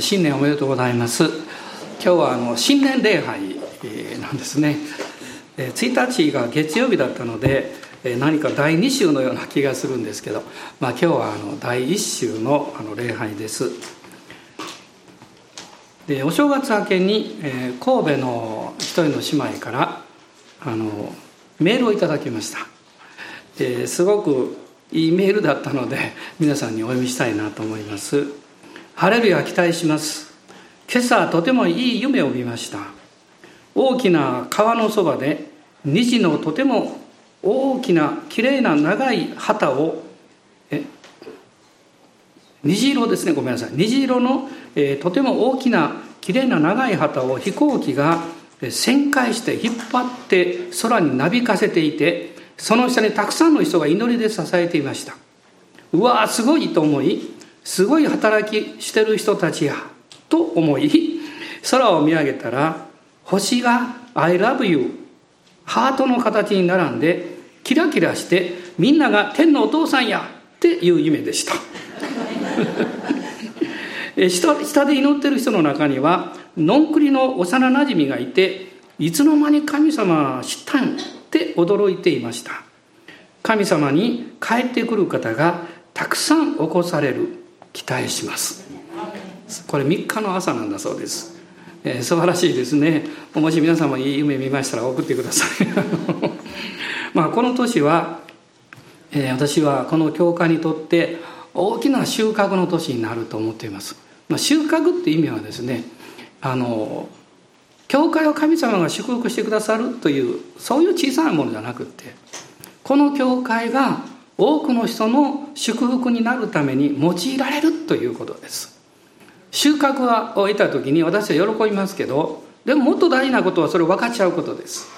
新年おめでとうございます。今日はあの新年礼拝なんですね。1日が月曜日だったので何か第2週のような気がするんですけど、まあ、今日はあの第1週のあの礼拝です。でお正月明けに、え神戸の一人の姉妹からあのメールをいただきました、えすごくいいメールだったので皆さんにお読みしたいなと思います。ハレルヤ期待します。今朝とてもいい夢を見ました。大きな川のそばで虹のとても大きなきれいな長い旗をえ虹色ですね。ごめんなさい。虹色の、えー、とても大きなきれいな長い旗を飛行機が旋回して引っ張って空になびかせていてその下にたくさんの人が祈りで支えていました。うわーすごいと思いすごい働きしてる人たちやと思い空を見上げたら星が「I love you」ハートの形に並んでキラキラしてみんなが天のお父さんやっていう夢でした。下下で祈ってる人の中にはのんくりの幼なじみがいていつの間に神様は知ったんって驚いていました。神様に帰ってくる方がたくさん起こされる。期待します。これ3日の朝なんだそうです、えー、素晴らしいですね。もし皆さんもいい夢見ましたら送ってください。まあこの年は、えー、私はこの教会にとって大きな収穫の年になると思っています、まあ、収穫って意味はですねあの教会を神様が祝福してくださるというそういう小さなものじゃなくってこの教会が多くの人の祝福になるために用いられるということです。収穫を得た時に私は喜びますけどでももっと大事なことはそれを分かっちゃうことです。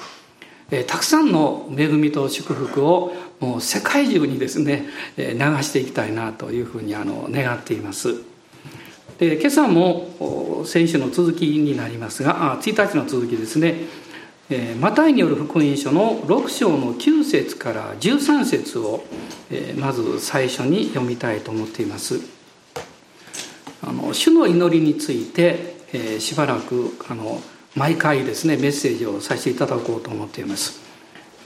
えたくさんの恵みと祝福をもう世界中にですね、流していきたいなというふうにあの願っています。で今朝も先週の続きになりますがあ1日の続きですね。えマタイによる福音書の6章の9節から13節を、えまず最初に読みたいと思っています。あの主の祈りについて、えしばらくあの毎回ですねメッセージをさせていただこうと思っています。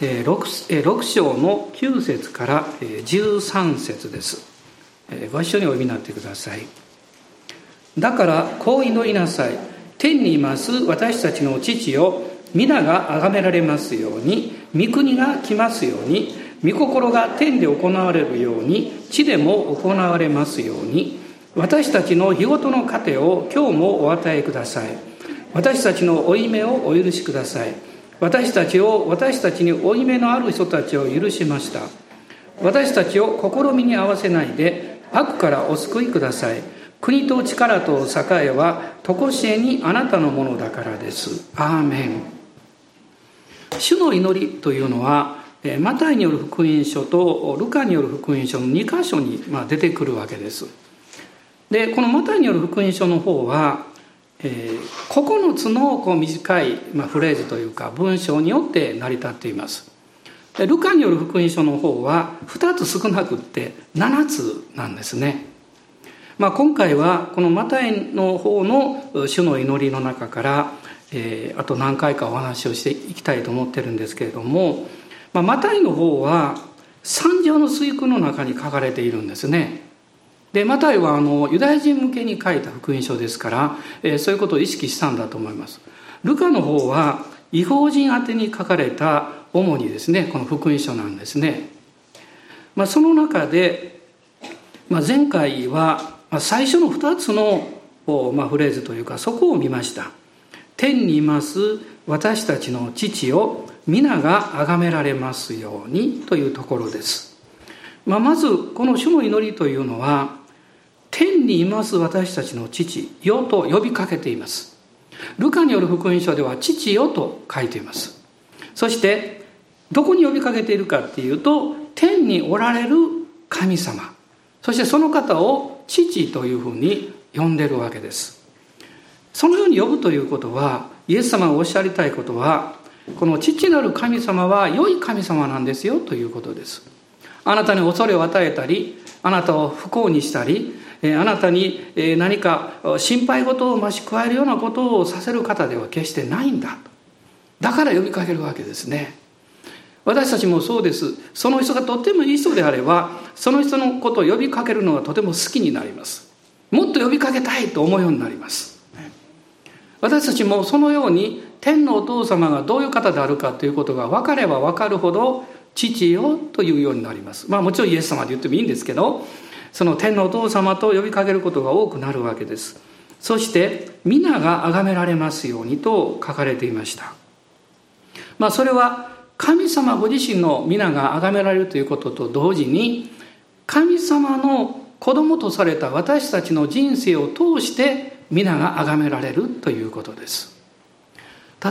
で 6, 6章の9節から13節です。ご一緒にお読みになってください。だからこう祈りなさい。天にいます私たちの父を皆が崇められますように御国が来ますように御心が天で行われるように地でも行われますように私たちの日ごとの糧を今日もお与えください。私たちの負い目をお許しください。私たちを私たちに負い目のある人たちを許しました。私たちを試みに合わせないで悪からお救いください。国と力と栄えは常しえにあなたのものだからです。アーメン。主の祈りというのはマタイによる福音書とルカによる福音書の2箇所に出てくるわけです。でこのマタイによる福音書の方は、9つのこう短い、フレーズというか文章によって成り立っています。でルカによる福音書の方は2つ少なくって7つなんですね。まあ、今回はこのマタイの方の主の祈りの中からえー、あと何回かお話をしていきたいと思ってるんですけれども、まあ、マタイの方は三条の水句の中に書かれているんですね。でマタイはあのユダヤ人向けに書いた福音書ですから、えー、そういうことを意識したんだと思います。ルカの方は違法人宛てに書かれた主にですねこの福音書なんですね。まあ、その中で、まあ、前回は最初の2つの、まあ、フレーズというかそこを見ました。天にいます私たちの父を皆が崇められますようにというところです。まあ、まずこの主の祈りというのは天にいます私たちの父よと呼びかけています。ルカによる福音書では父よと書いています。そしてどこに呼びかけているかっていうと天におられる神様そしてその方を父というふうに呼んでるわけです。そのように呼ぶということはイエス様がおっしゃりたいことはこの父なる神様は良い神様なんですよということです。あなたに恐れを与えたりあなたを不幸にしたりあなたに何か心配事を増し加えるようなことをさせる方では決してないんだだから呼びかけるわけですね。私たちもそうです。その人がとってもいい人であればその人のことを呼びかけるのがとても好きになります。もっと呼びかけたいと思うようになります。私たちもそのように天のお父様がどういう方であるかということが分かれば分かるほど父よというようになります。まあもちろんイエス様で言ってもいいんですけどその天のお父様と呼びかけることが多くなるわけです。そして皆が崇められますようにと書かれていました。まあそれは神様ご自身の皆が崇められるということと同時に神様の子供とされた私たちの人生を通して皆が崇められるということです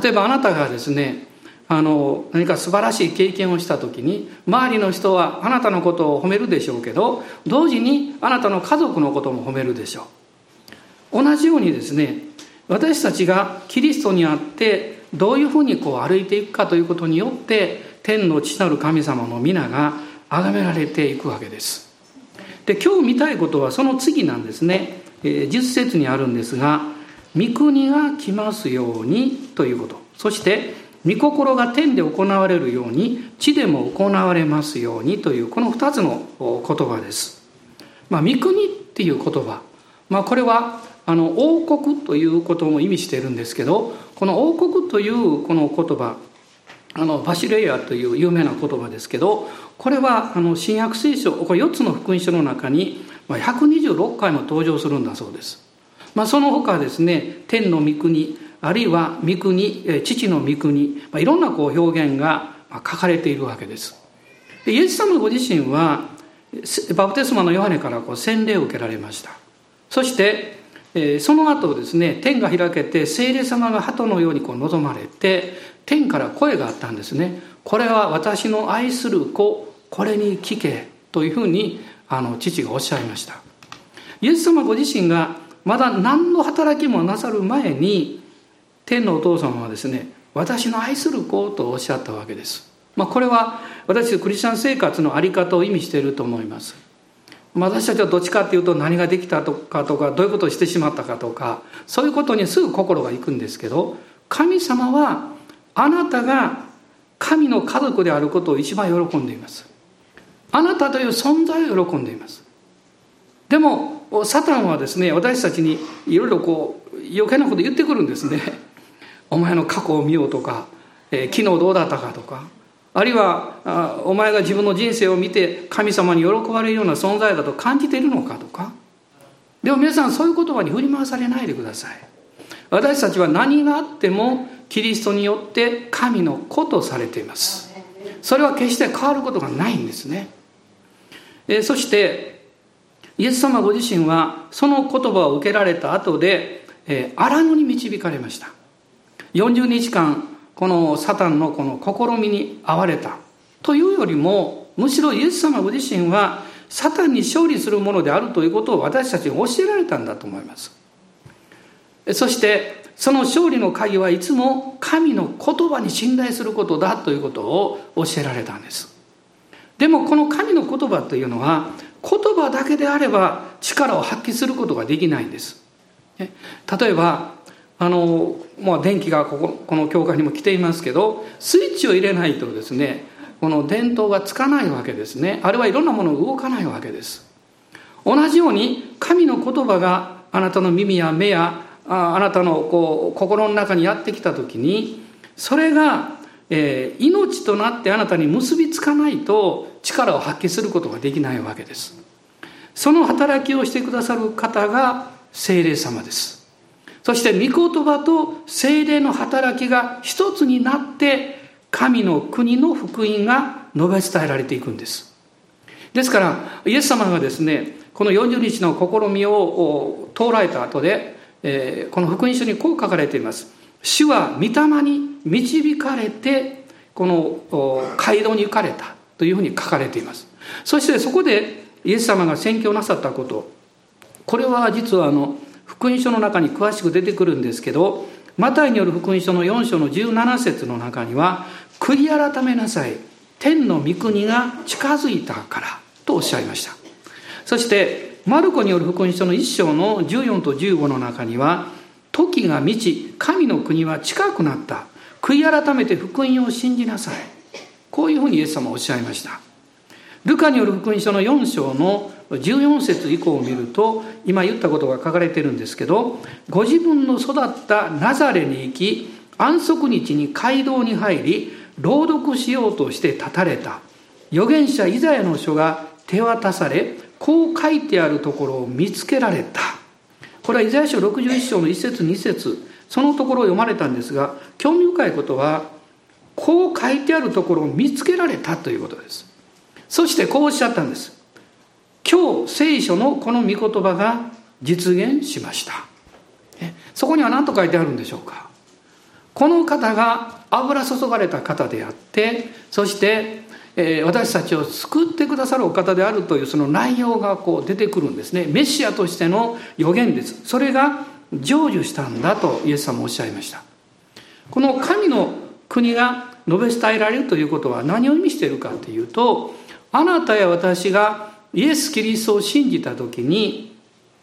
例えばあなたがですねあの何か素晴らしい経験をした時に周りの人はあなたのことを褒めるでしょうけど同時にあなたの家族のことも褒めるでしょう同じようにですね私たちがキリストにあってどういうふうにこう歩いていくかということによって天の父なる神様の皆が崇められていくわけです。で今日見たいことはその次なんですね。えー、10節にあるんですが「御国が来ますように」ということそして「御心が天で行われるように地でも行われますように」というこの2つの言葉です。まあ、御国っていう言葉、まあ、これはあの王国ということも意味しているんですけどこの王国というこの言葉あのバシレイヤという有名な言葉ですけどこれはあの新約聖書これ4つの福音書の中に126回も登場するんだそうです。まあ、その他ですね天の御国あるいは御国父の御国、まあ、いろんなこう表現が書かれているわけです。でイエス様ご自身はバプテスマのヨハネからこう洗礼を受けられました。そしてその後ですね天が開けて聖霊様が鳩のようにこう望まれて天から声があったんですねこれは私の愛する子これに聞けというふうにあの父がおっしゃいました。イエス様ご自身がまだ何の働きもなさる前に天のお父様はですね私の愛する子とおっしゃったわけです、まあ、これは私クリスチャン生活の在り方を意味していると思います。私たちはどっちかっていうと何ができたとかとかどういうことをしてしまったかとかそういうことにすぐ心がいくんですけど神様はあなたが神の家族であることを一番喜んでいます。あなたという存在を喜んでいます。でもサタンはですね私たちにいろいろこう余計なこと言ってくるんですね。お前の過去を見ようとか、えー、昨日どうだったかとかあるいはあお前が自分の人生を見て神様に喜ばれるような存在だと感じているのかとか。でも皆さんそういう言葉に振り回されないでください。私たちは何があってもキリストによって神の子とされています。それは決して変わることがないんですね。えそしてイエス様ご自身はその言葉を受けられた後で、え荒野に導かれました。40日間このサタンのこの試みに遭われた。というよりもむしろイエス様ご自身はサタンに勝利するものであるということを私たちに教えられたんだと思います。そしてその勝利の鍵はいつも神の言葉に信頼することだということを教えられたんです。でもこの神の言葉というのは言葉だけであれば力を発揮することができないんです。例えばあの、まあ、電気がこここの教会にも来ていますけどスイッチを入れないとですねこの電灯がつかないわけですね。あれはいろんなものが動かないわけです。同じように神の言葉があなたの耳や目やああなたのこう心の中にやってきた時にそれが、えー、命となってあなたに結びつかないと力を発揮することができないわけですその働きをしてくださる方が精霊様ですそして御言葉と精霊の働きが一つになって神の国の福音が述べ伝えられていくんです。ですから、イエス様がですね、この40日の試みを通られた後で、えー、この福音書にこう書かれています。主は御霊に導かれて、この街道に行かれたというふうに書かれています。そしてそこでイエス様が宣教なさったこと、これは実はあの、福音書の中に詳しく出てくるんですけどマタイによる福音書の4章の17節の中には「悔い改めなさい。天の御国が近づいたから」とおっしゃいました。そしてマルコによる福音書の1章の14と15の中には時が満ち神の国は近くなった。悔い改めて福音を信じなさい。こういうふうにイエス様はおっしゃいました。ルカによる福音書の4章の14節以降を見ると今言ったことが書かれてるんですけどご自分の育ったナザレに行き安息日に街道に入り朗読しようとして立たれた。預言者イザヤの書が手渡されこう書いてあるところを見つけられた。これはイザヤ書61章の1節2節。そのところを読まれたんですが興味深いことはこう書いてあるところを見つけられたということです。そしてこうおっしゃったんです。今日聖書のこの御言葉が実現しました。そこには何と書いてあるんでしょうか。この方が油注がれた方であってそして私たちを救ってくださるお方であるというその内容がこう出てくるんですね。メシアとしての予言です。それが成就したんだとイエス様おっしゃいました。この神の国が述べ伝えられるということは何を意味しているかというとあなたや私がイエス・キリストを信じた時に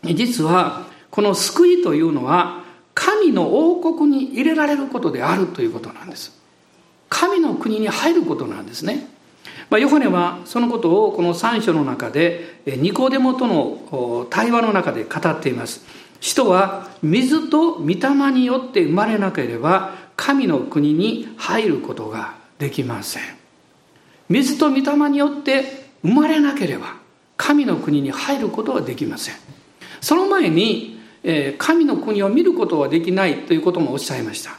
実はこの救いというのは神の王国に入れられることであるということなんです。神の国に入ることなんですね。まあ、ヨハネはそのことをこの3章の中でニコデモとの対話の中で語っています。人は水と御霊によって生まれなければ神の国に入ることができません。水と御霊によって生まれなければ神の国に入ることはできません。その前に神の国を見ることはできないということもおっしゃいました。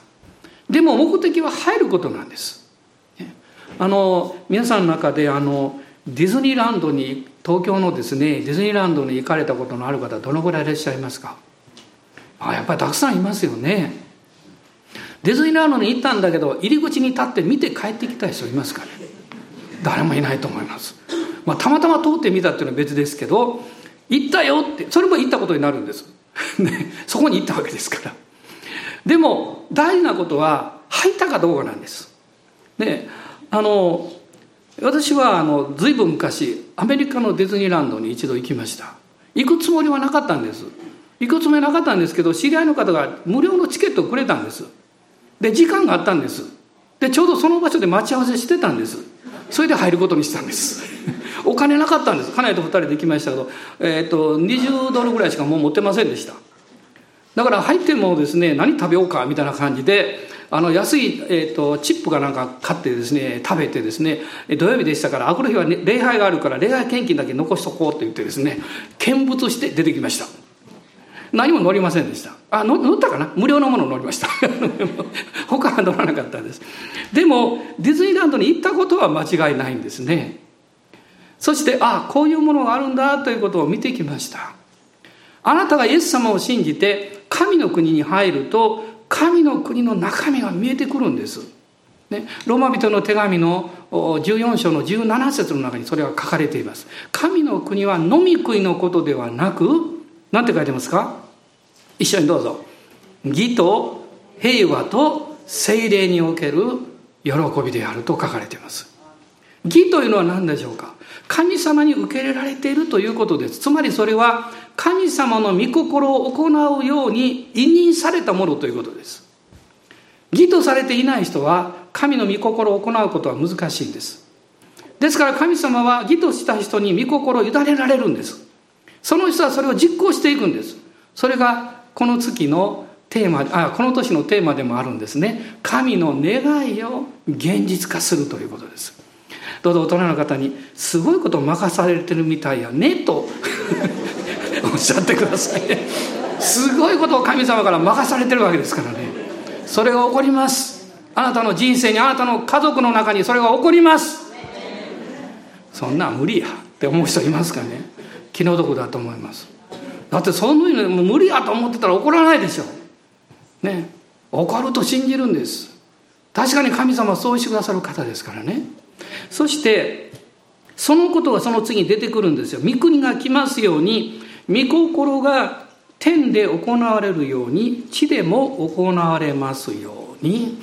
でも目的は入ることなんです。あの皆さんの中であのディズニーランドに東京のですねディズニーランドに行かれたことのある方どのぐらいいらっしゃいますか？あやっぱりたくさんいますよね。ディズニーランドに行ったんだけど入り口に立って見て帰ってきた人いますかね？誰もいないと思います、まあ、たまたま通ってみたっていうのは別ですけど行ったよってそれも行ったことになるんです。ね、そこに行ったわけですから。でも大事なことは入ったかどうかなんです。ねあの私はあの随分昔アメリカのディズニーランドに一度行きました。行くつもりはなかったんです。行くつもりなかったんですけど知り合いの方が無料のチケットをくれたんです。で時間があったんです。でちょうどその場所で待ち合わせしてたんです。それで入ることにしたんです。お金なかったんです。家内と2人で行きましたけど、えーと、と20ドルぐらいしかもう持ってませんでした。だから入ってもですね何食べようかみたいな感じであの安い、えーと、チップかなんか買ってですね食べてですね土曜日でしたからあこの日は、ね、礼拝があるから礼拝献金だけ残しとこうと言ってですね見物して出てきました。何も乗りませんでした。あ乗ったかな？無料のもの乗りました。他は乗らなかったです。でもディズニーランドに行ったことは間違いないんですね。そしてああこういうものがあるんだということを見てきました。あなたがイエス様を信じて神の国に入ると神の国の中身が見えてくるんです。ね、ローマ人の手紙の14章の17節の中にそれは書かれています。神の国は飲み食いのことではなく、何て書いてますか？一緒にどうぞ。義と平和と精霊における喜びであると書かれています。義というのは何でしょうか？神様に受け入れられているということです。つまりそれは神様の御心を行うように委任されたものということです。義とされていない人は神の御心を行うことは難しいんです。ですから神様は義とした人に御心を委ねられるんです。その人はそれを実行していくんです。それがこの月のテーマあこの年のテーマでもあるんですね。神の願いを現実化するということです。どうぞ大人の方に「すごいことを任されてるみたいやね」と おっしゃってください。ねすごいことを神様から任されてるわけですからね。それが起こります。あなたの人生にあなたの家族の中にそれが起こります。そんなん無理やって思う人いますかね。気の毒だと思います。だってそういうのも無理やと思ってたら起こらないでしょ。ね。起こると信じるんです。確かに神様はそうしてくださる方ですからねそしてそのことがその次に出てくるんですよ。御国が来ますように御心が天で行われるように地でも行われますように。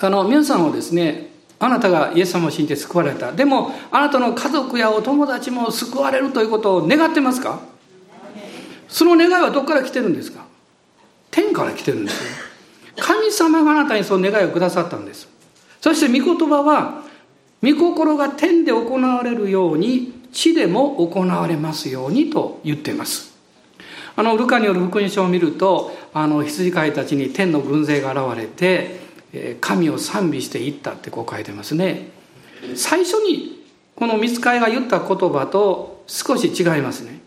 あの皆さんはですねあなたがイエス様を信じて救われた。でもあなたの家族やお友達も救われるということを願ってますか？その願いはどこから来てるんですか？天から来てるんですよ。神様があなたにその願いをくださったんです。そして御言葉は御心が天で行われるように地でも行われますようにと言っています。あのルカによる福音書を見るとあの羊飼いたちに天の軍勢が現れて神を賛美していったってこう書いてますね。最初にこの見つかいが言った言葉と少し違いますね。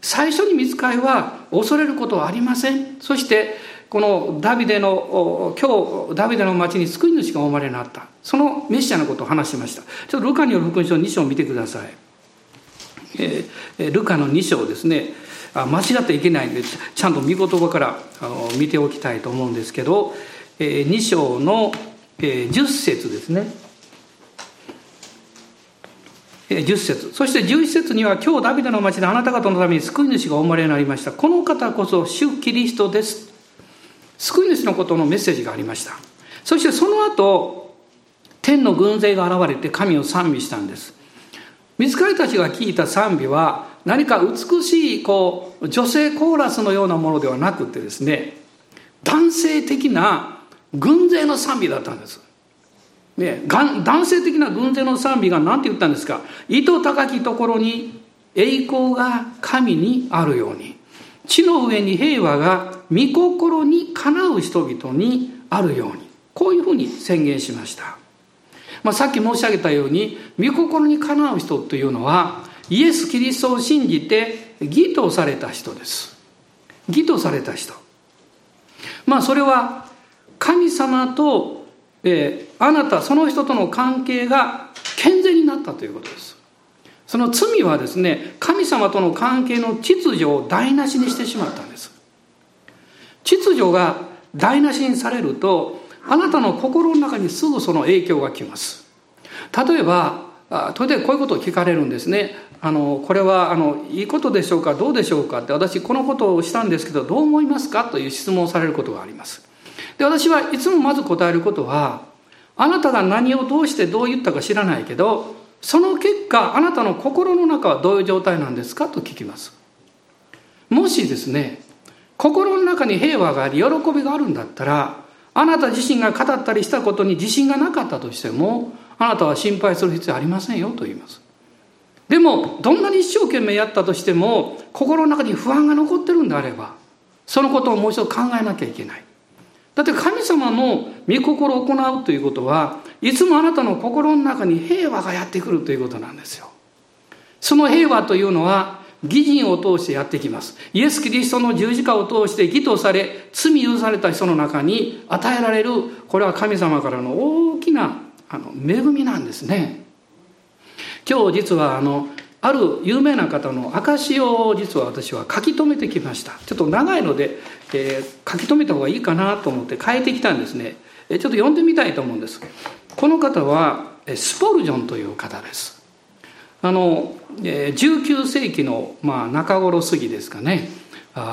最初に見つかいは恐れることはありません。そしてこのダビデの今日ダビデの町に救い主がお生まれになった。そのメッシャのことを話しました。ちょっとルカによる福音書2章を見てください、えー、ルカの2章ですね。あ間違っていけないんでちゃんと御言葉からあの見ておきたいと思うんですけど、えー、2章の、えー、10節ですね。10節。そして11節には今日ダビデの町であなた方のために救い主がお生まれになりました。この方こそ主キリストです。救い主のことのメッセージがありました。そしてその後天の軍勢が現れて神を賛美したんです。見つかりたちが聞いた賛美は何か美しいこう女性コーラスのようなものではなくてですね男性的な軍勢の賛美だったんです。ね、男性的な軍勢の賛美が何て言ったんですか？糸高きところに栄光が神にあるように地の上に平和が御心にかなう人々にあるように。こういうふうに宣言しました、まあ、さっき申し上げたように御心にかなう人というのはイエス・キリストを信じて義とされた人です。義とされた人。まあそれは神様と、えー、あなたその人との関係が健全になったということです。その罪はですね神様との関係の秩序を台無しにしてしまったんです。秩序が台無しにされるとあなたの心の中にすぐその影響がきます。例えばそれでこういうことを聞かれるんですね。あのこれはあのいいことでしょうかどうでしょうかって私このことをしたんですけどどう思いますか？という質問をされることがあります。で私はいつもまず答えることはあなたが何をどうしてどう言ったか知らないけどその結果あなたの心の中はどういう状態なんですか？と聞きます。もしですね心の中に平和があり喜びがあるんだったらあなた自身が語ったりしたことに自信がなかったとしてもあなたは心配する必要ありませんよと言います。でもどんなに一生懸命やったとしても心の中に不安が残ってるんであればそのことをもう一度考えなきゃいけない。だって神様の御心を行うということはいつもあなたの心の中に平和がやってくるということなんですよ。その平和というのは義人を通してやってきます。イエス・キリストの十字架を通して義とされ、罪許された人の中に与えられる、これは神様からの大きなあの恵みなんですね。今日実はあの、ある有名な方の証を実は私は書き留めてきました。ちょっと長いので、えー、書き留めた方がいいかなと思って変えてきたんですね。ちょっと読んでみたいと思うんです。この方はスポルジョンという方です。あの19世紀の、まあ、中頃過ぎですかね。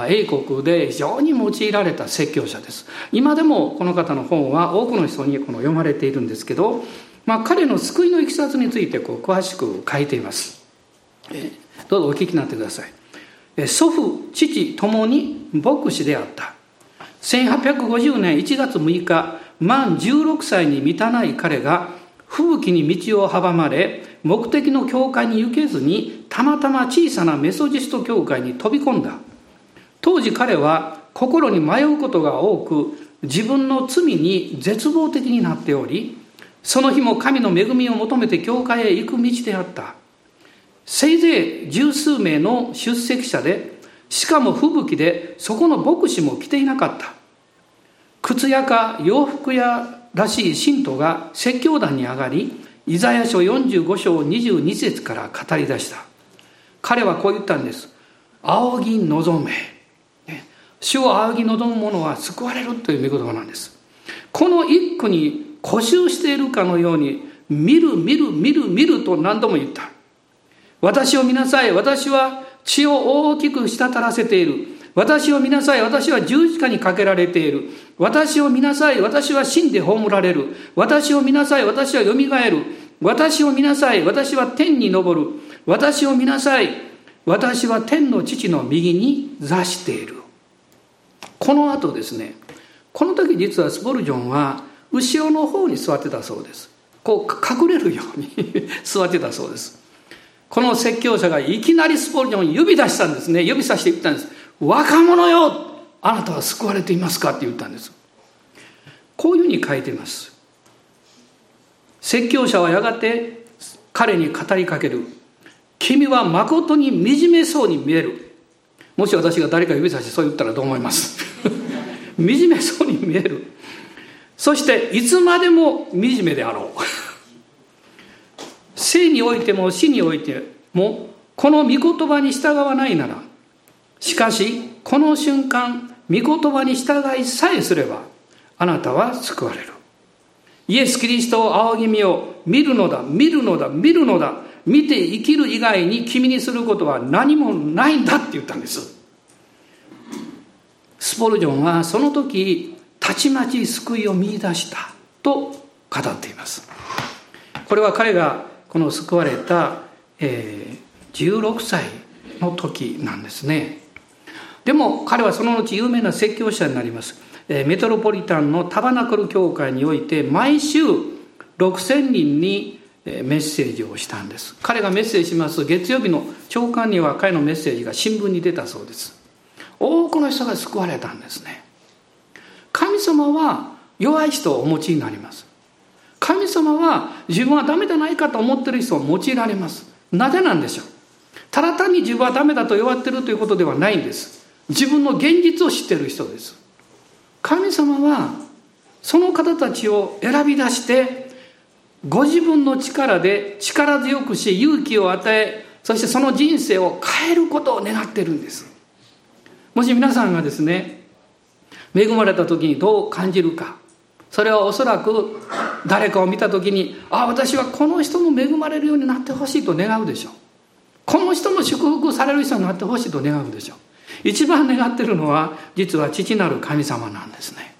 英国で非常に用いられた説教者です。今でもこの方の本は多くの人にこの読まれているんですけど、まあ、彼の救いのいきさつについてこう詳しく書いています。どうぞお聞きになってください。祖父父ともに牧師であった。1850年1月6日満16歳に満たない彼が吹雪に道を阻まれ目的の教会に行けずにたまたま小さなメソジスト教会に飛び込んだ。当時彼は心に迷うことが多く自分の罪に絶望的になっておりその日も神の恵みを求めて教会へ行く道であった。せいぜい十数名の出席者でしかも吹雪でそこの牧師も来ていなかった。靴屋か洋服屋らしい信徒が説教団に上がりイザヤ書45章22節から語り出した。彼はこう言ったんです。仰ぎ望め。主を仰ぎ望む者は救われるという御言葉なんです。この一句に固執しているかのように見る見る見る見ると何度も言った。私を見なさい。私は血を大きく滴らせている。私を見なさい。私は十字架にかけられている。私を見なさい。私は死んで葬られる。私を見なさい。私は蘇る。私を見なさい。私は天に昇る。私を見なさい。私は天の父の右に座している。この後ですね、この時実はスポルジョンは後ろの方に座ってたそうです。こう隠れるように 座ってたそうです。この説教者がいきなりスポルジョンを指出したんですね。指さして言ったんです。若者よあなたは救われていますかって言ったんです。こういうふうに書いています。説教者はやがて彼に語りかける。君は誠に惨めそうに見える。もし私が誰か指さしてそう言ったらどう思います？惨めそうに見える。そしていつまでも惨めであろう。生においても死においてもこの御言葉に従わないならしかしこの瞬間御言葉に従いさえすればあなたは救われる。イエス・キリストを仰ぎ見よ見るのだ見るのだ見るのだ。見て生きる以外に君にすることは何もないんだって言ったんです。スポルジョンはその時たちまち救いを見出したと語っています。これは彼がこの救われた、えー、16歳の時なんですね。でも彼はその後有名な説教者になります。メトロポリタンのタバナクル教会において毎週6000人にメッセージをしたんです。彼がメッセージします月曜日の朝刊には彼のメッセージが新聞に出たそうです。多くの人が救われたんですね。神様は弱い人をお持ちになります。神様は自分はダメじゃないかと思ってる人を用いられます。なぜなんでしょうただ単に自分はダメだと弱ってるということではないんです。自分の現実を知ってる人です。神様はその方たちを選び出してご自分の力で力強くし勇気を与えそしてその人生を変えることを願ってるんです。もし皆さんがですね恵まれた時にどう感じるか。それはおそらく誰かを見た時にああ私はこの人も恵まれるようになってほしいと願うでしょう。この人も祝福される人になってほしいと願うでしょう。一番願ってるのは実は父なる神様なんですね。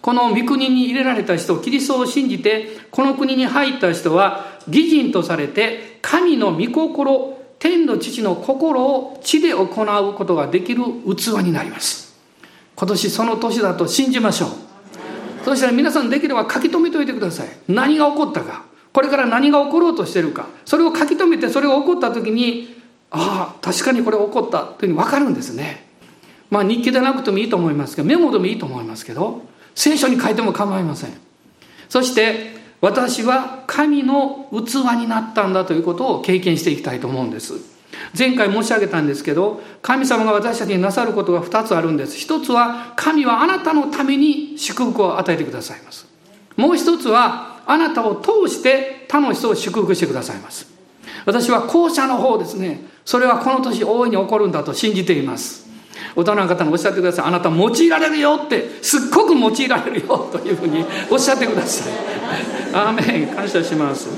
この御国に入れられた人キリストを信じてこの国に入った人は義人とされて神の御心天の父の心を地で行うことができる器になります。今年その年だと信じましょう。そしたら皆さんできれば書き留めておいてください。何が起こったか。これから何が起ころうとしてるか。それを書き留めてそれが起こった時にああ確かにこれ起こったというふうに分かるんですね。まあ日記でなくてもいいと思いますけどメモでもいいと思いますけど聖書に書いても構いません。そして私は神の器になったんだということを経験していきたいと思うんです。前回申し上げたんですけど神様が私たちになさることが2つあるんです。一つは神はあなたのために祝福を与えてくださいます。もう一つはあなたを通して他の人を祝福してくださいます。私は後者の方ですね。それはこの年大いに起こるんだと信じています。大人の方におっしゃってください。あなた用いられるよってすっごく用いられるよというふうにおっしゃってください。アーメン。感謝します。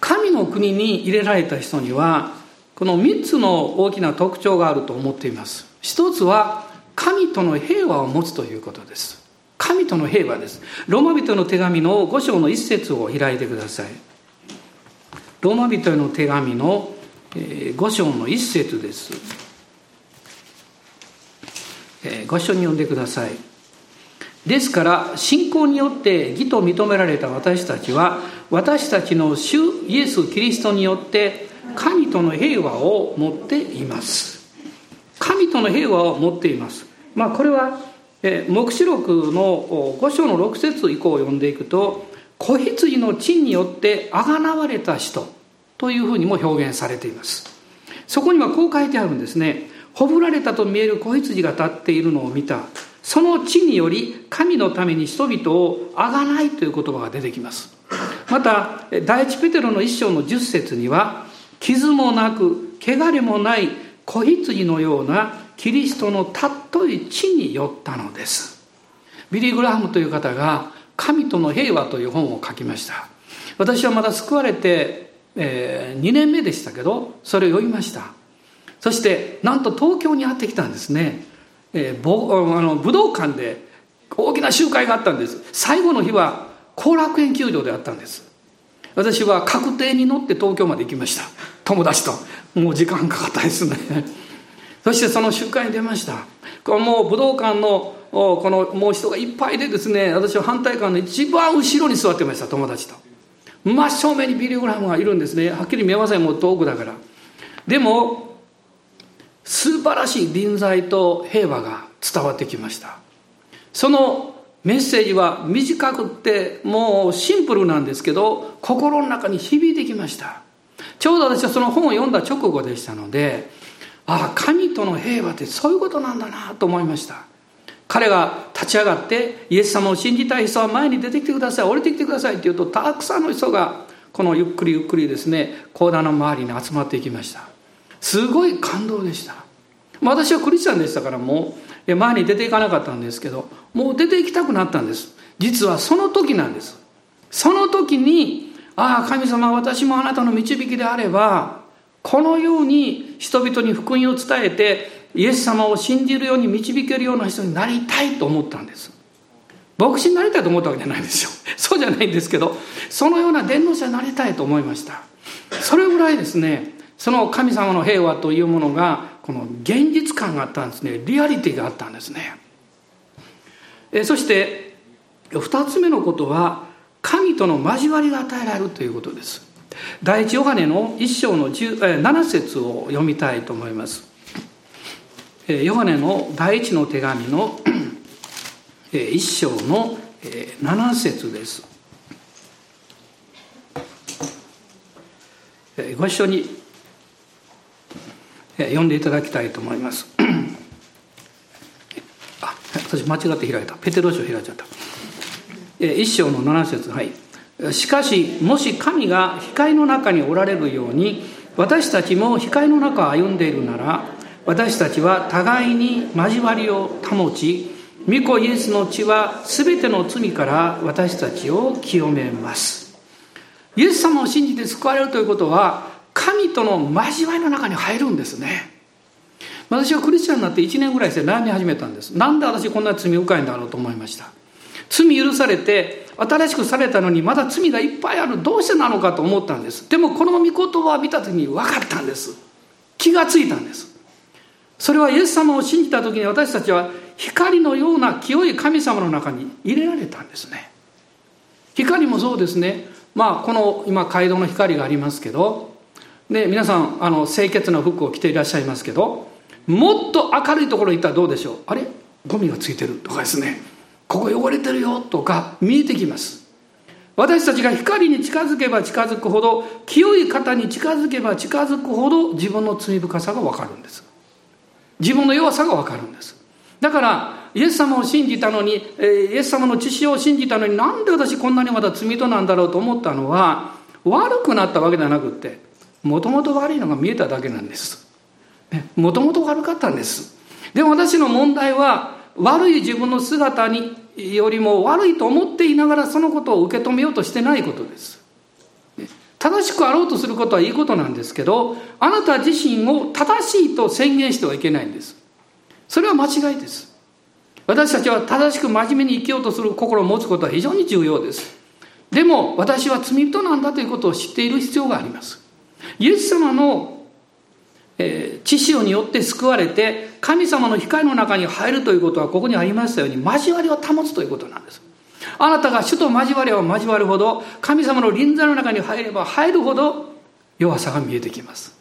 神の国に入れられた人にはこの3つの大きな特徴があると思っています。一つは神との平和を持つということです。神との平和です。ロマ人の手紙の5章の一節を開いてください。ローマ人への手紙の5章の一節です。ご一緒に読んでください。ですから信仰によって義と認められた私たちは私たちの主イエス・キリストによって神との平和を持っています。神との平和を持っています。まあこれは黙示録の5章の6節以降を読んでいくと子羊の地によってあがなわれた人というふうにも表現されています。そこにはこう書いてあるんですね。ほぶられたと見える子羊が立っているのを見た。その地により神のために人々をあがないという言葉が出てきます。また第一ペテロの一章の10節には傷もなく汚れもない子羊のようなキリストの尊い地によったのです。ビリー・グラハムという方が「神との平和」という本を書きました。私はまだ救われてえー、2年目でしたけどそれを読みました。そしてなんと東京にやってきたんですね、えー、ぼあの武道館で大きな集会があったんです。最後の日は後楽園球場であったんです。私は確定に乗って東京まで行きました。友達と。もう時間かかったですね。そしてその集会に出ました。もう武道館のこのもう人がいっぱいでですね私は反対側の一番後ろに座ってました友達と。真正面にビリ・グラムがいるんですね。はっきり見えません。もう遠くだから。でも素晴らしい臨在と平和が伝わってきました。そのメッセージは短くってもうシンプルなんですけど心の中に響いてきました。ちょうど私はその本を読んだ直後でしたのでああ神との平和ってそういうことなんだなと思いました。彼が立ち上がってイエス様を信じたい人は前に出てきてください降りてきてくださいって言うとたくさんの人がこのゆっくりゆっくりですね講談の周りに集まっていきました。すごい感動でした。私はクリスチャンでしたからもう前に出ていかなかったんですけどもう出て行きたくなったんです。実はその時なんです。その時にああ神様私もあなたの導きであればこのように人々に福音を伝えてイエス様を信じるように導けるような人になりたいと思ったんです。牧師になりたいと思ったわけじゃないんですよ。そうじゃないんですけどそのような伝道者になりたいと思いました。それぐらいですねその神様の平和というものがこの現実感があったんですね。リアリティがあったんですね。えそして2つ目のことは神との交わりが与えられるということです。第一ヨハネの一章の7節を読みたいと思います。ヨハネの第一の手紙の 一章の7節です。ご一緒に読んでいただきたいと思います。あ私間違って開いた。ペテロ書開いちゃった。一章の7節はい。しかしもし神が光の中におられるように私たちも光の中を歩んでいるなら私たちは互いに交わりを保ち御子イエスの血は全ての罪から私たちを清めます。イエス様を信じて救われるということは神との交わりの中に入るんですね。私はクリスチャンになって1年ぐらいして悩み始めたんです。なんで私こんな罪深いんだろうと思いました。罪許されて新しくされたのにまだ罪がいっぱいある。どうしてなのかと思ったんです。でもこの御言葉を見た時に分かったんです。気がついたんです。それはイエス様を信じた時に私たちは光のような清い神様の中に入れられたんですね。光もそうですね。まあこの今街道の光がありますけどで皆さんあの清潔な服を着ていらっしゃいますけどもっと明るいところに行ったらどうでしょう？あれ？ゴミがついてるとかですね。ここ汚れてるよとか見えてきます。私たちが光に近づけば近づくほど清い方に近づけば近づくほど自分の罪深さが分かるんです。自分の弱さが分かるんです。だからイエス様を信じたのにイエス様の知識を信じたのになんで私こんなにまだ罪人なんだろうと思ったのは悪くなったわけではなくってもともと悪いのが見えただけなんです。もともと悪かったんです。でも私の問題は悪い自分の姿によりも悪いと思っていながらそのことを受け止めようとしてないことです。正しくあろうとすることはいいことなんですけどあなた自身を正しいと宣言してはいけないんです。それは間違いです。私たちは正しく真面目に生きようとする心を持つことは非常に重要です。でも私は罪人なんだということを知っている必要があります。イエス様の、えー、知潮によって救われて神様の光の中に入るということはここにありましたように交わりを保つということなんです。あなたが主と交われば交わるほど神様の臨在の中に入れば入るほど弱さが見えてきます。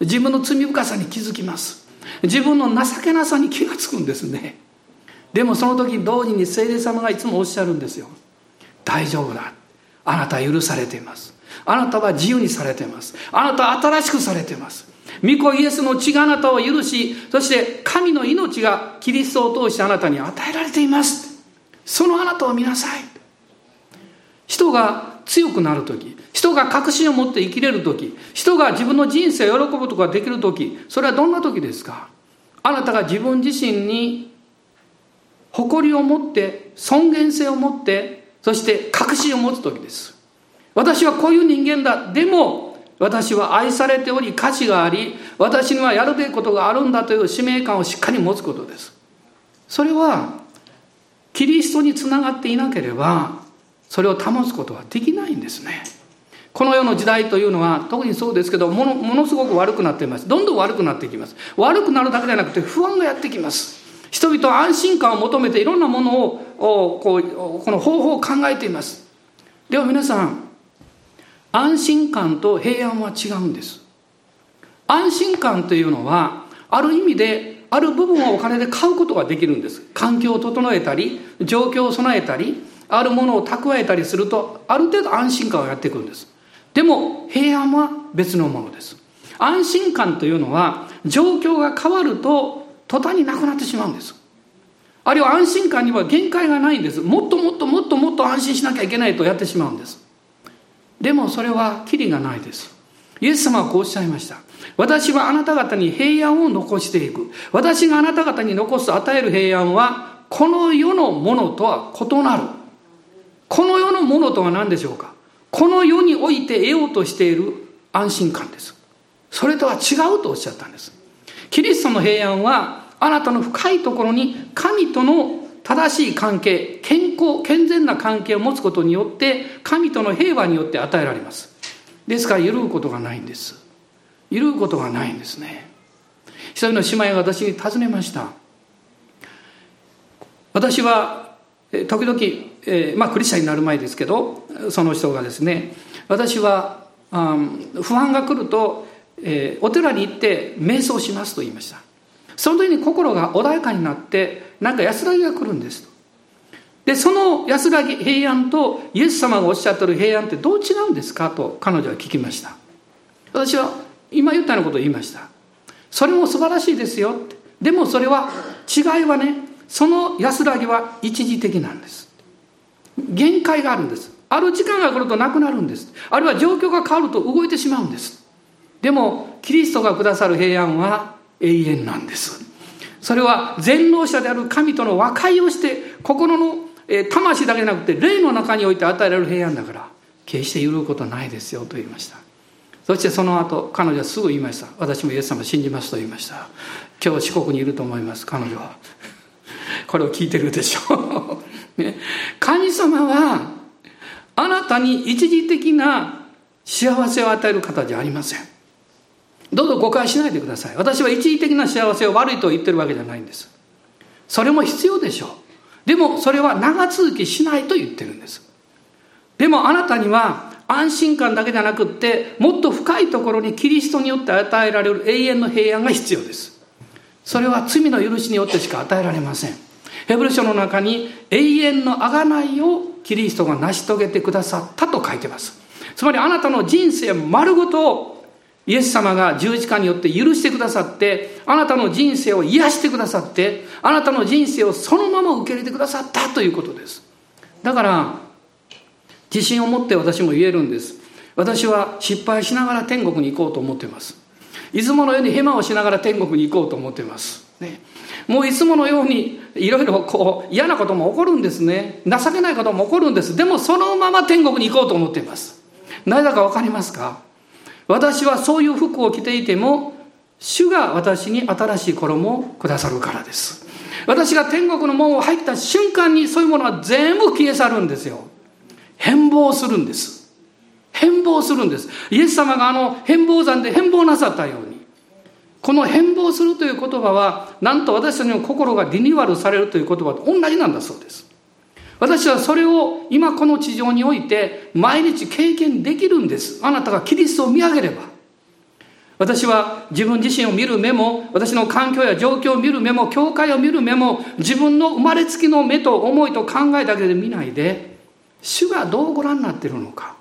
自分の罪深さに気づきます。自分の情けなさに気がつくんですね。でもその時同時に聖霊様がいつもおっしゃるんですよ。大丈夫だ。あなた許されています。あなたは自由にされています。あなたは新しくされています。御子イエスの血があなたを許しそして神の命がキリストを通してあなたに与えられています。そのあなたを見なさい。人が強くなる時人が確信を持って生きれる時人が自分の人生を喜ぶことができる時それはどんな時ですか？あなたが自分自身に誇りを持って尊厳性を持ってそして確信を持つ時です。私はこういう人間だ。でも私は愛されており価値があり私にはやるべきことがあるんだという使命感をしっかり持つことです。それはキリストにつながっていなければそれを保つことはできないんですね。この世の時代というのは特にそうですけどものものすごく悪くなっています。どんどん悪くなっていきます。悪くなるだけじゃなくて不安がやってきます。人々は安心感を求めていろんなものをこうこの方法を考えています。では皆さん安心感と平安は違うんです。安心感というのはある意味である部分をお金で買うことができるんです。環境を整えたり状況を備えたりあるものを蓄えたりするとある程度安心感がやってくるんです。でも平安は別のものです。安心感というのは状況が変わると途端になくなってしまうんです。あるいは安心感には限界がないんです。もっともっともっともっと安心しなきゃいけないとやってしまうんです。でもそれはキリがないです。イエス様はこうおっしゃいました。私はあなた方に平安を残していく。私があなた方に残す与える平安はこの世のものとは異なる。この世のものとは何でしょうか？この世において得ようとしている安心感です。それとは違うとおっしゃったんです。キリストの平安はあなたの深いところに神との正しい関係健康健全な関係を持つことによって神との平和によって与えられます。ですから揺るぐことがないんです。揺るぐことがないんですね。一人の姉妹が私に尋ねました。私は時々、えー、まあクリスチャンになる前ですけどその人がですね私は、うん、不安が来ると、えー、お寺に行って瞑想しますと言いました。その時に心が穏やかになってなんか安らぎが来るんですでその安らぎ平安とイエス様がおっしゃってる平安ってどう違うんですか？と彼女は聞きました。私は今言ったようなことを言いました。それも素晴らしいですよでもそれは違いはねその安らぎは一時的なんです。限界があるんです。ある時間が来るとなくなるんです。あるいは状況が変わると動いてしまうんです。でもキリストがくださる平安は永遠なんです。それは全能者である神との和解をして心のえ魂だけじゃなくて霊の中において与えられる平安だから決して揺ることないですよと言いました。そしてその後彼女はすぐ言いました。私もイエス様を信じますと言いました。今日四国にいると思います彼女は。これを聞いてるでしょう、ね、神様はあなたに一時的な幸せを与える方じゃありません。どうぞ誤解しないでください。私は一時的な幸せを悪いと言ってるわけじゃないんです。それも必要でしょう。でもそれは長続きしないと言ってるんです。でもあなたには安心感だけじゃなくってもっと深いところにキリストによって与えられる永遠の平安が必要です。それは罪の許しによってしか与えられません。ヘブル書の中に永遠の贖いをキリストが成し遂げてくださったと書いてます。つまりあなたの人生丸ごとイエス様が十字架によって許してくださってあなたの人生を癒してくださってあなたの人生をそのまま受け入れてくださったということです。だから自信を持って私も言えるんです。私は失敗しながら天国に行こうと思っています。いつものようにヘマをしながら天国に行こうと思っています、ね、もういつものようにいろいろ嫌なことも起こるんですね。情けないことも起こるんです。でもそのまま天国に行こうと思っています。なぜだか分かりますか？私はそういう服を着ていても主が私に新しい衣をくださるからです。私が天国の門を入った瞬間にそういうものは全部消え去るんですよ。変貌するんです。変貌するんです。イエス様があの変貌山で変貌なさったように。この変貌するという言葉はなんと私たちの心がリニューアルされるという言葉と同じなんだそうです。私はそれを今この地上において毎日経験できるんです。あなたがキリストを見上げれば。私は自分自身を見る目も私の環境や状況を見る目も教会を見る目も自分の生まれつきの目と思いと考えだけで見ないで主がどうご覧になっているのか。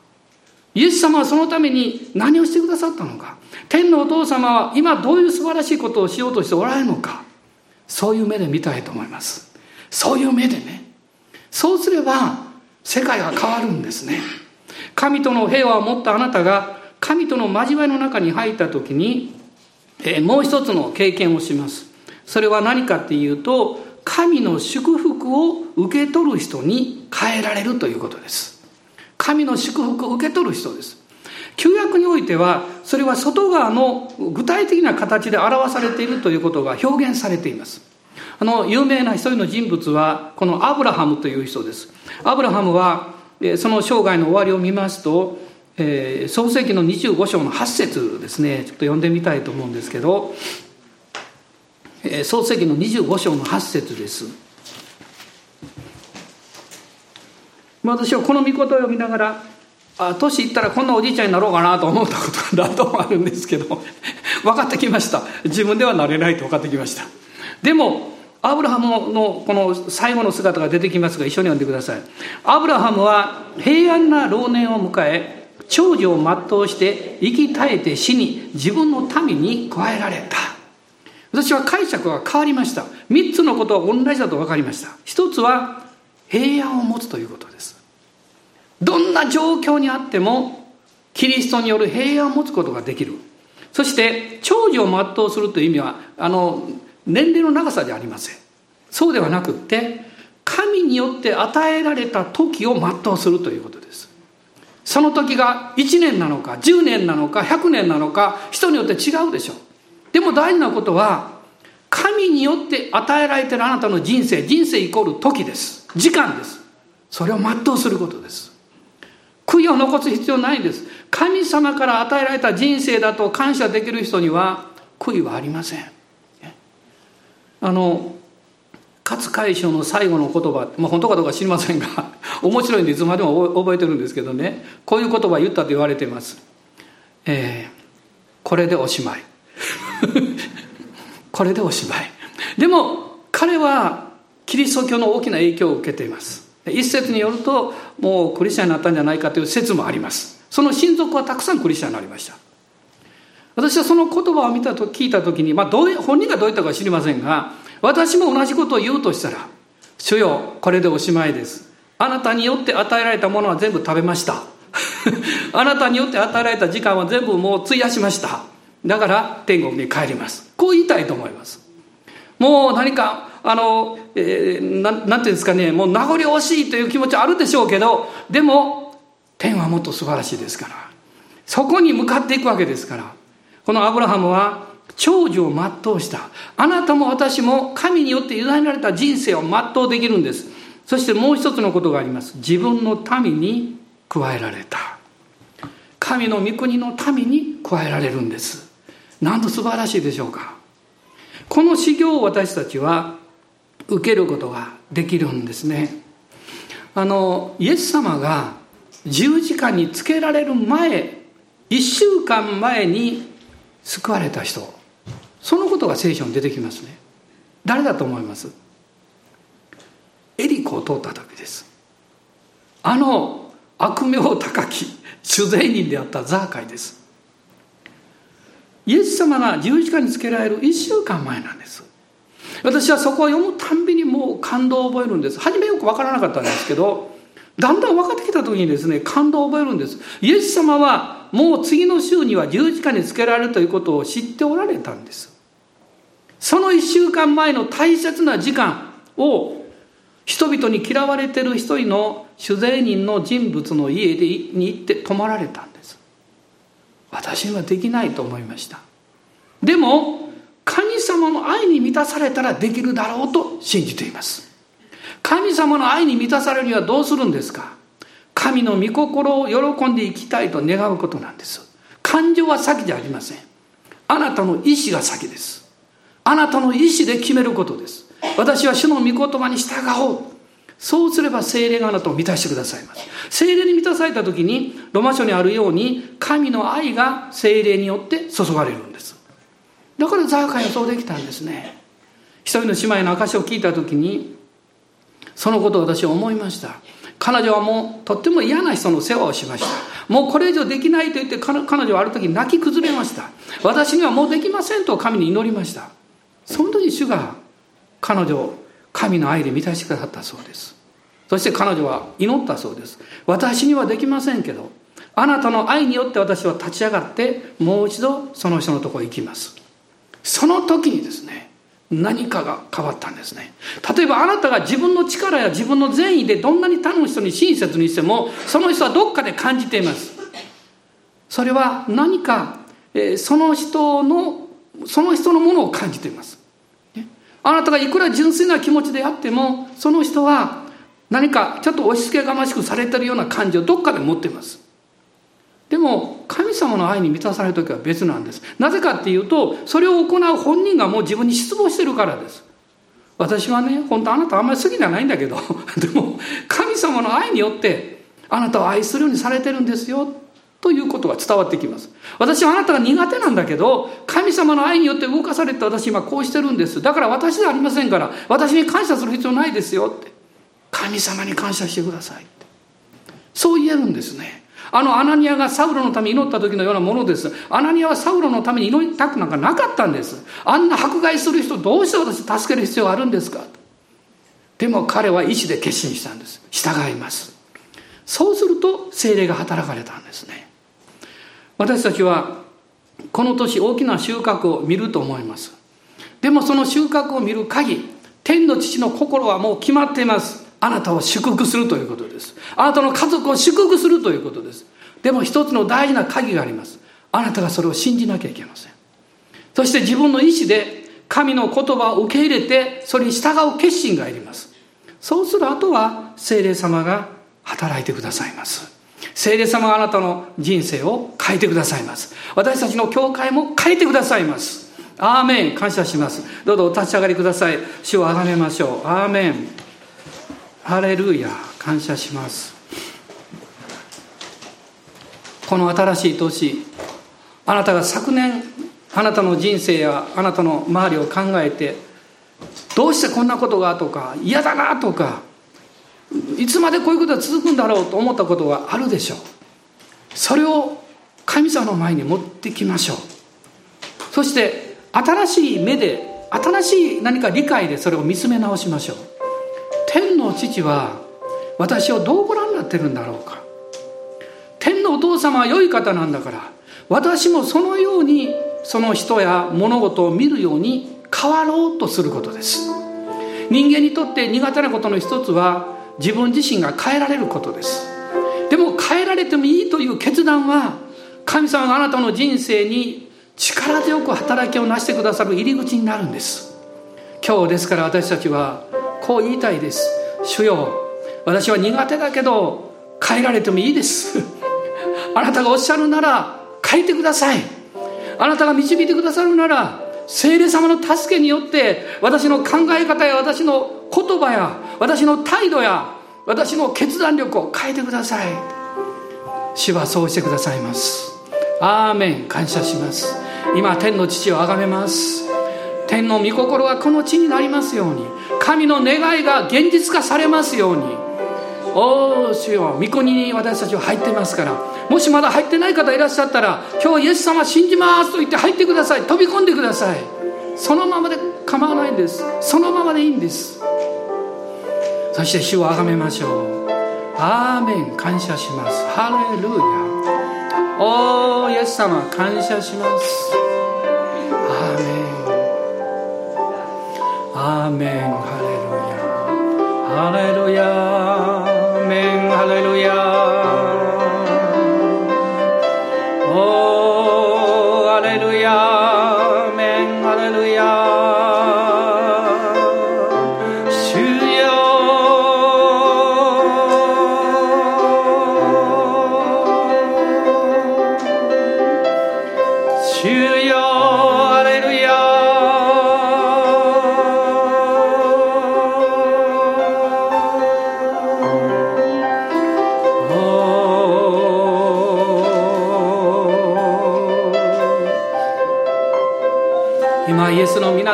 イエス様はそのために何をしてくださったのか。天のお父様は今どういう素晴らしいことをしようとしておられるのか。そういう目で見たいと思います。そういう目でね。そうすれば世界が変わるんですね。神との平和を持ったあなたが神との交わりの中に入った時に、えー、もう一つの経験をします。それは何かっていうと神の祝福を受け取る人に変えられるということです。神の祝福を受け取る人です。旧約においてはそれは外側の具体的な形で表されているということが表現されています。あの有名な一人の人物はこのアブラハムという人です。アブラハムはその生涯の終わりを見ますと、えー、創世紀の25章の8節ですね。ちょっと読んでみたいと思うんですけど、えー、創世紀の25章の8節です。私はこの御言葉を読みながらあ年いったらこんなおじいちゃんになろうかなと思ったことが何度もあるんですけど 分かってきました。自分ではなれないと分かってきました。でもアブラハムのこの最後の姿が出てきますが一緒に読んでください。アブラハムは平安な老年を迎え長寿を全うして生き絶えて死に自分の民に加えられた。私は解釈が変わりました。3つのことは同じだと分かりました。一つは平安を持つということです。どんな状況にあってもキリストによる平安を持つことができる。そして長寿を全うするという意味はあの年齢の長さじゃありません。そうではなくって神によって与えられた時を全うするということです。その時が1年なのか10年なのか100年なのか人によって違うでしょう。でも大事なことは神によって与えられてるあなたの人生人生イコール時です。時間です。それを全うすることです。悔いを残す必要ないんです。神様から与えられた人生だと感謝できる人には悔いはありません。あの勝海舟の最後の言葉、まあ、本当かどうか知りませんが 面白いんでいつまでも覚えてるんですけどね。こういう言葉言ったと言われています、えー、これでおしまい。これでおしまい。でも彼はキリスト教の大きな影響を受けています。一説によるともうクリスチャンになったんじゃないかという説もあります。その親族はたくさんクリスチャンになりました。私はその言葉を見たと聞いた時に、まあ、どう本人がどう言ったか知りませんが私も同じことを言うとしたら「主よこれでおしまいです」あなたによって与えられたものは全部食べました。あなたによって与えられた時間は全部もう費やしました。だから天国に帰ります。こう言いたいと思います。もう何かあの、えー、ななんていうんですかねもう名残惜しいという気持ちあるでしょうけどでも天はもっと素晴らしいですからそこに向かっていくわけですからこのアブラハムは長寿を全うした。あなたも私も神によって委ねられた人生を全うできるんです。そしてもう一つのことがあります。自分の民に加えられた。神の御国の民に加えられるんです。なんと素晴らしいでしょうか。この修行を私たちは受けることができるんですね。あのイエス様が十字架につけられる前1週間前に救われた人。そのことが聖書に出てきますね。誰だと思います？エリコを通った時です。あの悪名高き主税人であったザーカイです。イエス様が十字架につけられる1週間前なんです。私はそこを読むたんびにもう感動を覚えるんです。初めよく分からなかったんですけどだんだん分かってきた時にですね感動を覚えるんです。イエス様はもう次の週には十字架につけられるということを知っておられたんです。その1週間前の大切な時間を人々に嫌われてる一人の主税人の人物の家に行って泊まられたんです。私にはできないと思いました。でも神様の愛に満たされたらできるだろうと信じています。神様の愛に満たされるにはどうするんですか？神の御心を喜んでいきたいと願うことなんです。感情は先じゃありません。あなたの意志が先です。あなたの意志で決めることです。私は主の御言葉に従おう。そうすれば精霊があなたを満たしてくださいます。精霊に満たされた時にロマ書にあるように神の愛が精霊によって注がれるんです。だからザーカイはそうできたんですね。一人の姉妹の証を聞いた時にそのことを私は思いました。彼女はもうとっても嫌な人の世話をしました。もうこれ以上できないと言って彼女はある時泣き崩れました。私にはもうできませんと神に祈りました。その時主が彼女を神の愛で満たしてくださったそうです。そして彼女は祈ったそうです。私にはできませんけどあなたの愛によって私は立ち上がってもう一度その人のところへ行きます。その時にですね何かが変わったんですね。例えばあなたが自分の力や自分の善意でどんなに他の人に親切にしてもその人はどっかで感じています。それは何か、え、その人のその人のものを感じています、ね、あなたがいくら純粋な気持ちであってもその人は何かちょっと押し付けがましくされてるような感じをどっかで持っています。でも神様の愛に満たされる時は別なんです。なぜかっていうとそれを行う本人がもう自分に失望してるからです。私はね本当あなたあんまり好きじゃないんだけど でも神様の愛によってあなたを愛するようにされてるんですよということが伝わってきます。私はあなたが苦手なんだけど神様の愛によって動かされて私今こうしてるんです。だから私ではありませんから私に感謝する必要ないですよって。神様に感謝してくださいって。そう言えるんですね。あのアナニアがサウロのために祈った時のようなものです。アナニアはサウロのために祈りたくなんかなかったんです。あんな迫害する人どうして私助ける必要があるんですか？でも彼は意志で決心したんです。従います。そうすると精霊が働かれたんですね。私たちはこの年大きな収穫を見ると思います。でもその収穫を見る限り天の父の心はもう決まっています。あなたを祝福するということです。あなたの家族を祝福するということです。でも一つの大事な鍵があります。あなたがそれを信じなきゃいけません。そして自分の意志で神の言葉を受け入れてそれに従う決心がいります。そうする後は精霊様が働いてくださいます。聖霊様があなたの人生を変えてくださいます。私たちの教会も変えてくださいます。アーメン。感謝します。どうぞお立ち上がりください。主をあがめましょう。アーメン。ハレルヤ感謝します。この新しい年あなたが昨年あなたの人生やあなたの周りを考えてどうしてこんなことがとか嫌だなとかいつまでこういうことが続くんだろうと思ったことがあるでしょう。それを神様の前に持ってきましょう。そして新しい目で新しい何か理解でそれを見つめ直しましょう。天の父は私をどうご覧になってるんだろうか。天のお父様は良い方なんだから私もそのようにその人や物事を見るように変わろうとすることです。人間にとって苦手なことの一つは自分自身が変えられることです。でも変えられてもいいという決断は神様があなたの人生に力強く働きをなしてくださる入り口になるんです。今日ですから私たちはこう言いたいです。主よ私は苦手だけど変えられてもいいです。あなたがおっしゃるなら変えてください。あなたが導いてくださるなら聖霊様の助けによって私の考え方や私の言葉や私の態度や私の決断力を変えてください。主はそうしてくださいます。アーメン。感謝します。今天の父を崇めます。天の御心がこの地になりますように。神の願いが現実化されますように。おお主よ御子に私たちは入ってますから。もしまだ入ってない方いらっしゃったら今日イエス様信じますと言って入ってください。飛び込んでください。そのままで構わないんです。そのままでいいんです。そして主をあがめましょう。アーメン。感謝します。ハレルヤ。おーイエス様感謝します。アーメン。アーメンハレルヤハレルヤアーメンハレルヤ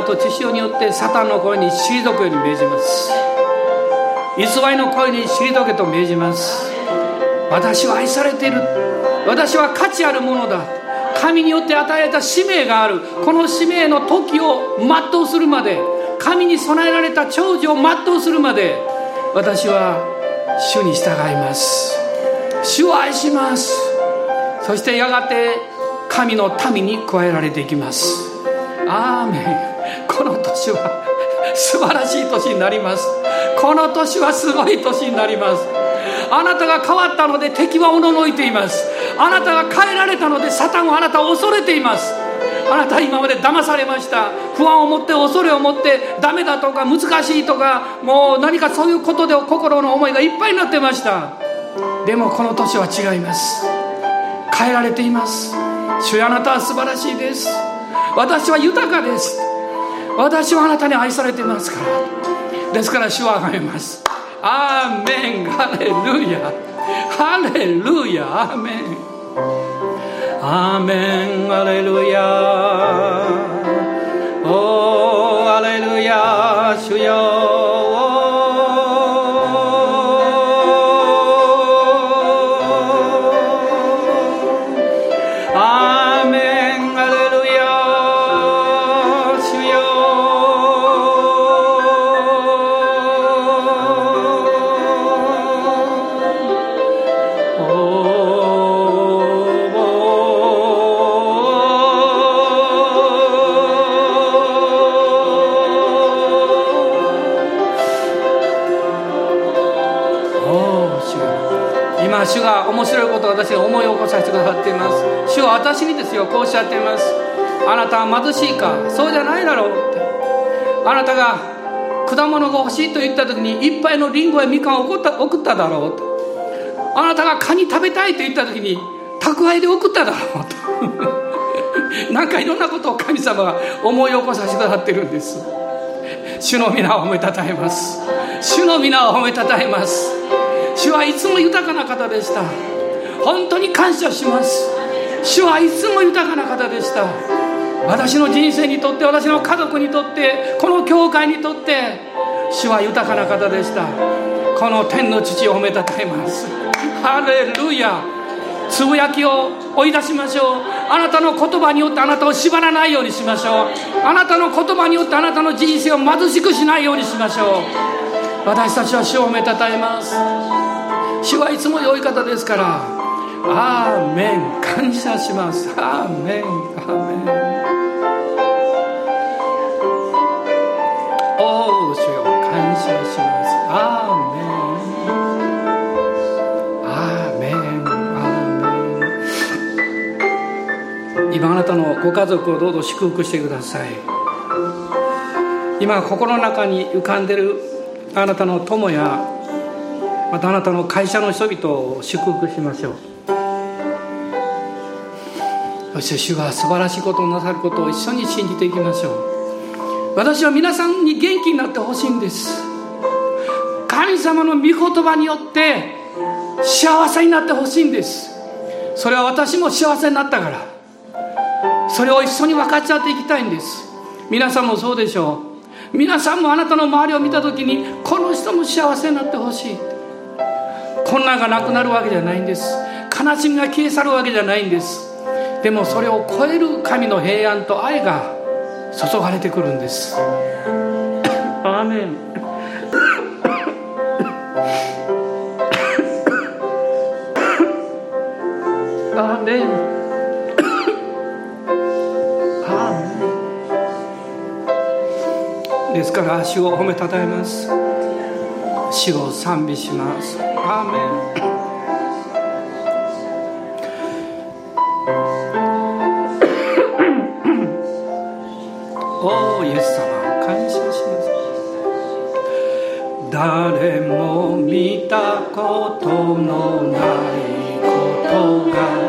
と知潮によってサタンの声に退くように命じます。偽りの声に退けと命じます。私は愛されている。私は価値あるものだ。神によって与えられた使命がある。この使命の時を全うするまで。神に備えられた長寿を全うするまで。私は主に従います。主を愛します。そしてやがて神の民に加えられていきます。アーメン。この年は素晴らしい年になります。この年はすごい年になります。あなたが変わったので敵はおののいています。あなたが変えられたのでサタンはあなたを恐れています。あなたは今まで騙されました。不安を持って恐れを持ってダメだとか難しいとかもう何かそういうことで心の思いがいっぱいになってました。でもこの年は違います。変えられています。主あなたは素晴らしいです。私は豊かです。私はあなたに愛されていますから。ですから主はあげます。アーメン。ハレルヤ。ハレルヤ。アーメン。アーメン。ハレルヤ。おーハレルヤ。主よ。させてくださっています。主は私にですよこうおっしゃっています。あなたは貧しいか？そうじゃないだろうって。あなたが果物が欲しいと言った時に一杯のリンゴやみかんを送った送っただろうと。あなたがカニ食べたいと言った時に宅配で送っただろうと。なんかいろんなことを神様が思い起こさせてくださってるんです。主の皆を褒めたたえます。主の皆を褒めたたえます。主はいつも豊かな方でした。本当に感謝します。主はいつも豊かな方でした。私の人生にとって私の家族にとってこの教会にとって主は豊かな方でした。この天の父を褒めたたえます。ハレルヤ。つぶやきを追い出しましょう。あなたの言葉によってあなたを縛らないようにしましょう。あなたの言葉によってあなたの人生を貧しくしないようにしましょう。私たちは主を褒めたたえます。主はいつも良い方ですから。アーメン感謝しますアーメンアーメンおお主よ感謝しますアーメンアーメンアーメン今あなたのご家族をどうぞ祝福してください今心の中に浮かんでるあなたの友やまたあなたの会社の人々を祝福しましょうそして主が素晴らしいことをなさることを一緒に信じていきましょう。私は皆さんに元気になってほしいんです。神様の御言葉によって幸せになってほしいんです。それは私も幸せになったから。それを一緒に分かち合っていきたいんです。皆さんもそうでしょう。皆さんもあなたの周りを見た時にこの人も幸せになってほしい。困難がなくなるわけじゃないんです。悲しみが消え去るわけじゃないんです。でもそれを超える神の平安と愛が注がれてくるんです。アーメン。アーメン。アーメン。ですから主を褒めたたえます。主を賛美します。アーメンたことのないことが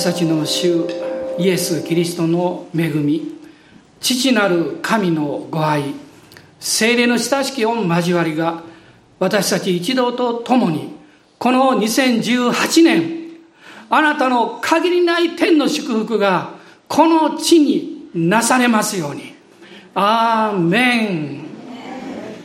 私たちの主イエス・キリストの恵み父なる神のご愛精霊の親しき御交わりが私たち一同と共にこの2018年あなたの限りない天の祝福がこの地になされますように。アーメン。